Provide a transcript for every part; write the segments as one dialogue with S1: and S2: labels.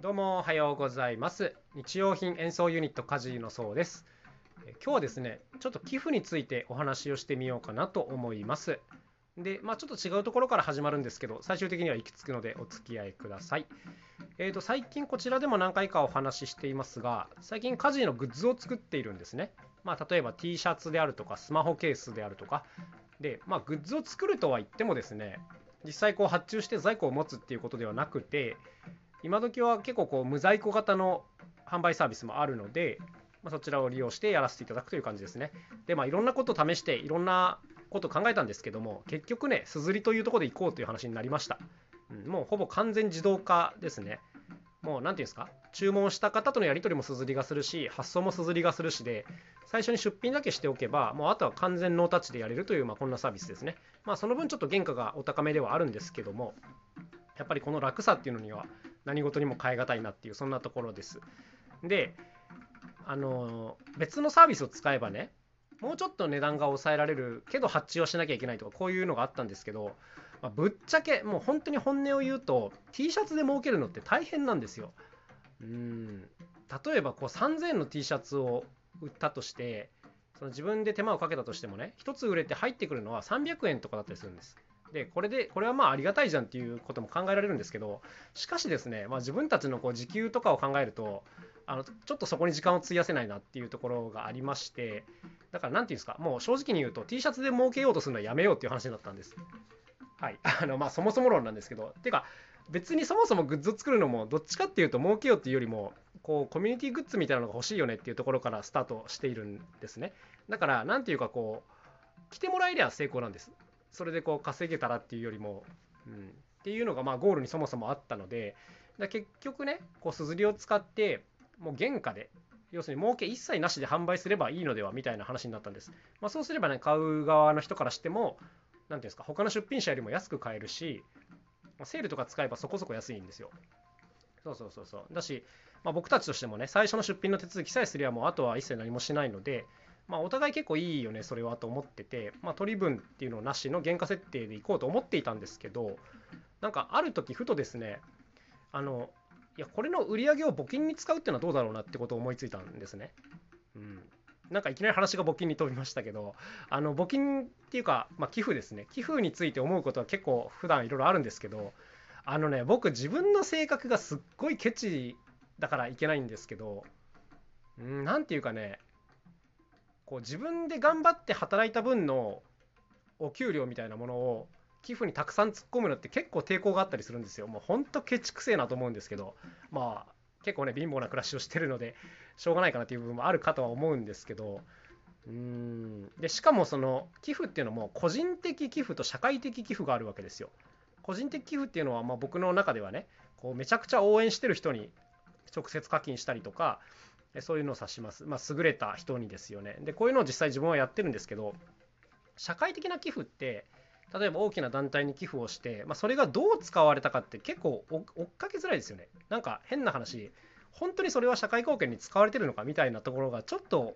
S1: どうもおはようございます。日用品演奏ユニットカジのそうです。今日はですねちょっと寄付についてお話をしてみようかなと思います。でまあちょっと違うところから始まるんですけど最終的には行き着くのでお付き合いください。えーと最近こちらでも何回かお話ししていますが最近カジのグッズを作っているんですね。まあ例えば T シャツであるとかスマホケースであるとか。でまあグッズを作るとは言ってもですね実際こう発注して在庫を持つっていうことではなくて今時は結構こう無在庫型の販売サービスもあるので、まあ、そちらを利用してやらせていただくという感じですね。で、まあ、いろんなことを試して、いろんなことを考えたんですけども、結局ね、すずりというところで行こうという話になりました。うん、もうほぼ完全自動化ですね。もう何て言うんですか？注文した方とのやり取りもすずりがするし発送もすずりがするしで最初に出品だけしておけばもうあとは完全ノータッチでやれるという、まあ、こんなサービスですねまあその分ちょっと原価がお高めではあるんですけどもやっぱりこの楽さっていうのには何事にも変え難いなっていうそんなところです。であの別のサービスを使えばねもうちょっと値段が抑えられるけど発注をしなきゃいけないとかこういうのがあったんですけど、まあ、ぶっちゃけもう本当に本音を言うと T シャツで儲けるのって大変なんですよ。うん例えばこう3000円の T シャツを売ったとしてその自分で手間をかけたとしてもね1つ売れて入ってくるのは300円とかだったりするんです。でこれでこれはまあありがたいじゃんっていうことも考えられるんですけどしかしですね、まあ、自分たちのこう時給とかを考えるとあのちょっとそこに時間を費やせないなっていうところがありましてだから何て言うんですかもう正直に言うと T シャツで儲けようとするのはやめようっていう話になったんです。はい、あのまあそもそも論なんですけどていうか別にそもそもグッズを作るのもどっちかっていうと儲けようっていうよりもこうコミュニティグッズみたいなのが欲しいよねっていうところからスタートしているんですね。だから何ていうかこう来てもらえりゃ成功なんです。それでこう稼げたらっていうよりも、うん、っていうのがまあゴールにそもそもあったのでだ結局ねこうすずりを使ってもう原価で要するに儲け一切なしで販売すればいいのではみたいな話になったんです、まあ、そうすればね買う側の人からしても何ていうんですか他の出品者よりも安く買えるし、セールとか使えばそこそこ安いんですよ。そうそうそうそう。だし、まあ、僕たちとしてもね最初の出品の手続きさえすればもうあとは一切何もしないのでまあ、お互い結構いいよねそれはと思ってて、まあ、取り分っていうのなしの原価設定でいこうと思っていたんですけどなんかある時ふとですねあのいやこれの売り上げを募金に使うっていうのはどうだろうなってことを思いついたんですね。うんなんかいきなり話が募金に飛びましたけどあの募金っていうか、まあ、寄付ですね寄付について思うことは結構普段いろいろあるんですけどあのね僕自分の性格がすっごいケチだからいけないんですけどうん何て言うかねこう自分で頑張って働いた分のお給料みたいなものを寄付にたくさん突っ込むのって結構抵抗があったりするんですよ。もうほんとケチくせえなと思うんですけどまあ結構ね貧乏な暮らしをしてるのでしょうがないかなっていう部分もあるかとは思うんですけどうーんでしかもその寄付っていうのも個人的寄付と社会的寄付があるわけですよ。個人的寄付っていうのはまあ僕の中ではねこうめちゃくちゃ応援してる人に直接課金したりとかそういうのを指します。まあ、優れた人にですよね。で、こういうのを実際自分はやってるんですけど、社会的な寄付って、例えば大きな団体に寄付をして、まあ、それがどう使われたかって結構追っかけづらいですよね。なんか変な話、本当にそれは社会貢献に使われてるのかみたいなところがちょっと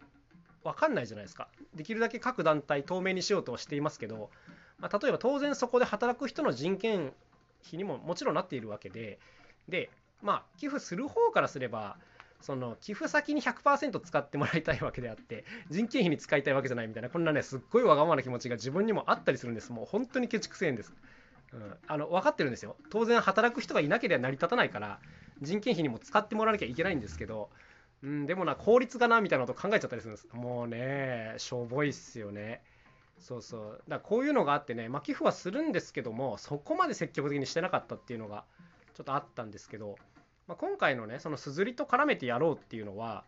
S1: 分かんないじゃないですか。できるだけ各団体透明にしようとしていますけど、まあ、例えば当然そこで働く人の人件費にももちろんなっているわけで、で、まあ、寄付する方からすれば、その寄付先に100%使ってもらいたいわけであって人件費に使いたいわけじゃないみたいなこんなねすっごいわがままな気持ちが自分にもあったりするんです。もう本当にケチくせえんです、うん、あの分かってるんですよ。当然働く人がいなければ成り立たないから人件費にも使ってもらわなきゃいけないんですけどうん、でもな効率がなみたいなこと考えちゃったりするんです。もうねしょぼいっすよね。そうそう。だからこういうのがあってね、まあ、寄付はするんですけどもそこまで積極的にしてなかったっていうのがちょっとあったんですけどまあ、今回のねそのすずりと絡めてやろうっていうのは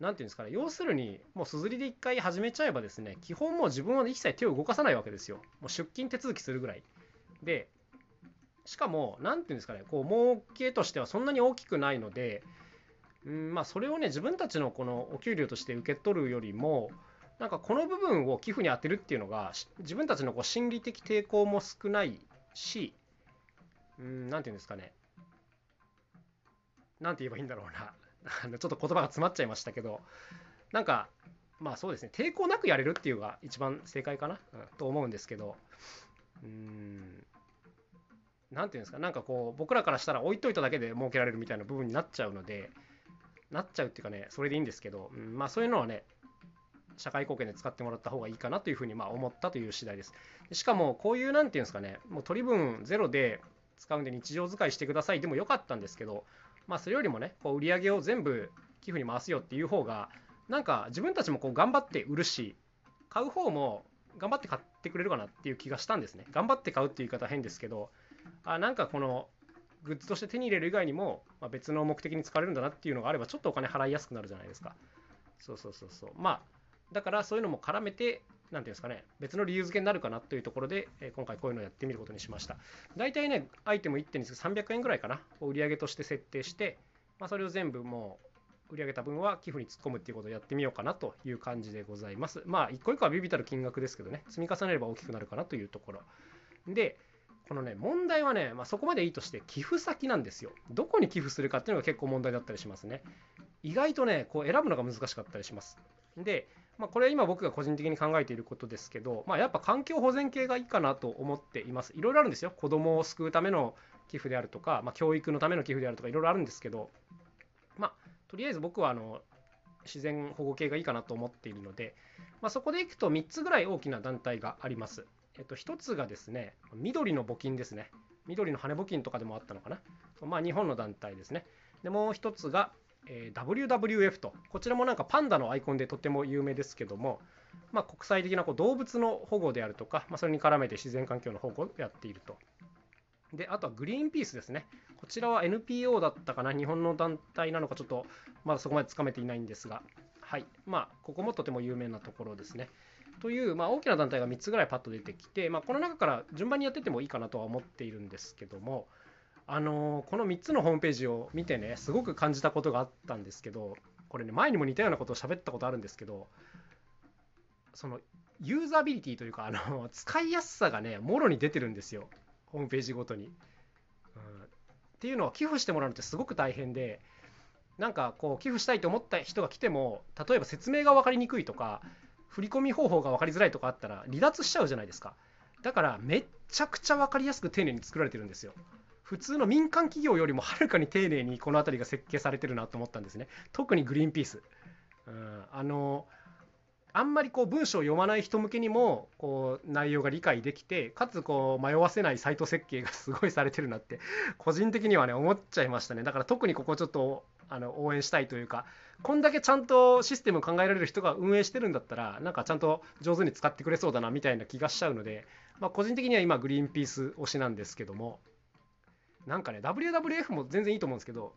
S1: 何て言うんですかね要するにもうすずりで一回始めちゃえばですね基本もう自分は一切手を動かさないわけですよ。もう出勤手続きするぐらい。でしかも何て言うんですかねこう儲けとしてはそんなに大きくないのでうんまあそれをね自分たちのこのお給料として受け取るよりもなんかこの部分を寄付に充てるっていうのが自分たちのこう心理的抵抗も少ないしうん何て言うんですかね何て言えばいいんだろうな。ちょっと言葉が詰まっちゃいましたけど。なんかまあそうですね。抵抗なくやれるっていうのが一番正解かな、うん、と思うんですけど。うん。何ていうんですか。なんかこう僕らからしたら置いといただけで儲けられるみたいな部分になっちゃうのでなっちゃうっていうかねそれでいいんですけど、うん、まあそういうのはね社会貢献で使ってもらった方がいいかなというふうにま思ったという次第です。しかもこういう何ていうんですかね。もう取り分ゼロで使うんで日常使いしてくださいでもよかったんですけど、まあそれよりもねこう売り上げを全部寄付に回すよっていう方がなんか自分たちもこう頑張って売るし買う方も頑張って買ってくれるかなっていう気がしたんですね。頑張って買うっていう言い方変ですけどあなんかこのグッズとして手に入れる以外にも、まあ、別の目的に使われるんだなっていうのがあればちょっとお金払いやすくなるじゃないですか。そうそうそうそう。まあだからそういうのも絡めて何ていうんですかね別の理由付けになるかなというところで、え今回こういうのをやってみることにしました。大体ねアイテム1点につき300円ぐらいかな売り上げとして設定して、まあ、それを全部もう売り上げた分は寄付に突っ込むっていうことをやってみようかなという感じでございます。まあ一個一個はビビたる金額ですけどね積み重ねれば大きくなるかなというところ。でこのね問題はね、まあ、そこまでいいとして寄付先なんですよ。どこに寄付するかっていうのが結構問題だったりしますね。意外とねこう選ぶのが難しかったりします。で、まあ、これは今僕が個人的に考えていることですけど、まあ、やっぱ環境保全系がいいかなと思っています。いろいろあるんですよ。子供を救うための寄付であるとか、まあ、教育のための寄付であるとかいろいろあるんですけど、ま、とりあえず僕はあの自然保護系がいいかなと思っているので、ま、そこでいくと3つぐらい大きな団体があります。えっと、1つがですね、緑の募金ですね。緑の羽募金とかでもあったのかな。まあ、日本の団体ですね。で、もう1つが、えー、WWF と、こちらもなんかパンダのアイコンでとても有名ですけども、まあ、国際的なこう動物の保護であるとか、まあ、それに絡めて自然環境の保護をやっていると。で、あとはグリーンピースですね。こちらは NPO だったかな、日本の団体なのかちょっとまだそこまでつかめていないんですが、はい。まあ、ここもとても有名なところですね。という、まあ、大きな団体が3つぐらいパッと出てきて、まあ、この中から順番にやっててもいいかなとは思っているんですけども、あの、この3つのホームページを見てねすごく感じたことがあったんですけどこれね前にも似たようなことを喋ったことあるんですけどそのユーザビリティというかあの使いやすさがねもろに出てるんですよホームページごとに、うん。っていうのは寄付してもらうのってすごく大変でなんかこう寄付したいと思った人が来ても例えば説明が分かりにくいとか振込方法が分かりづらいとかあったら離脱しちゃうじゃないですか。だからめっちゃくちゃ分かりやすく丁寧に作られてるんですよ。普通の民間企業よりもはるかに丁寧にこの辺りが設計されてるなと思ったんですね。特にグリーンピース、うん、あのあんまりこう文章を読まない人向けにもこう内容が理解できてかつこう迷わせないサイト設計がすごいされてるなって個人的にはね思っちゃいましたね。だから特にここちょっとあの応援したいというかこんだけちゃんとシステム考えられる人が運営してるんだったらなんかちゃんと上手に使ってくれそうだなみたいな気がしちゃうので、まあ、個人的には今グリーンピース推しなんですけどもなんかね WWF も全然いいと思うんですけど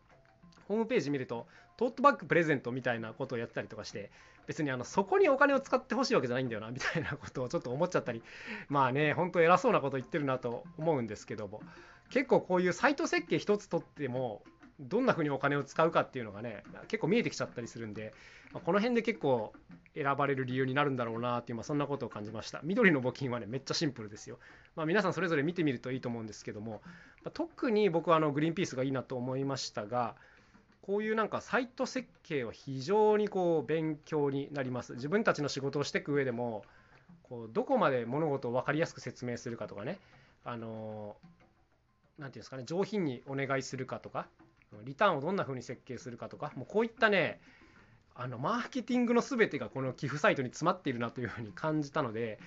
S1: ホームページ見るとトートバッグプレゼントみたいなことをやったりとかして別にあのそこにお金を使ってほしいわけじゃないんだよなみたいなことをちょっと思っちゃったり。まあね本当偉そうなこと言ってるなと思うんですけども。結構こういうサイト設計一つとってもどんな風にお金を使うかっていうのがね結構見えてきちゃったりするんで、この辺で結構選ばれる理由になるんだろうなっていう、まあ、そんなことを感じました。緑の募金はねめっちゃシンプルですよ、まあ、皆さんそれぞれ見てみるといいと思うんですけども、まあ、特に僕はあのグリーンピースがいいなと思いましたがこういうなんかサイト設計は非常にこう勉強になります。自分たちの仕事をしていく上でもこうどこまで物事を分かりやすく説明するかとかねあの何て言うんですかね上品にお願いするかとかリターンをどんな風に設計するかとかもうこういったねあのマーケティングの全てがこの寄付サイトに詰まっているなというふうに感じたので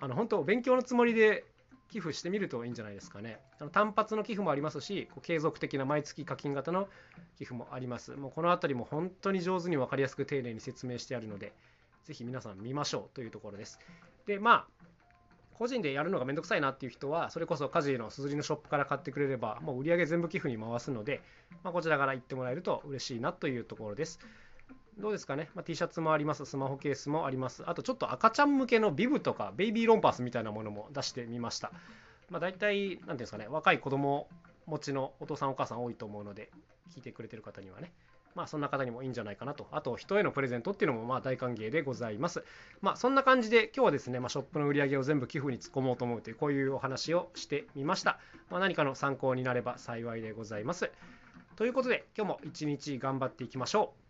S1: あの本当勉強のつもりで寄付してみるといいんじゃないですかね。あの単発の寄付もありますし、こう継続的な毎月課金型の寄付もあります。もうこの辺りも本当に上手に分かりやすく丁寧に説明してあるので、ぜひ皆さん見ましょうというところです。で、まあ、個人でやるのがめんどくさいなっていう人は、それこそ家事のすずりのショップから買ってくれれば、もう売り上げ全部寄付に回すので、まあ、こちらから行ってもらえると嬉しいなというところです。どうですかね、まあ、T シャツもあります、スマホケースもあります。あとちょっと赤ちゃん向けのビブとかベイビーロンパースみたいなものも出してみました。まあ、大体、なんていうんですかね、若い子供持ちのお父さんお母さん多いと思うので、聞いてくれてる方にはね、まあそんな方にもいいんじゃないかなと。あと人へのプレゼントっていうのもまあ大歓迎でございます。まあそんな感じで今日はですね、まあ、ショップの売り上げを全部寄付に突っ込もうと思うというこういうお話をしてみました。まあ、何かの参考になれば幸いでございます。ということで今日も一日頑張っていきましょう。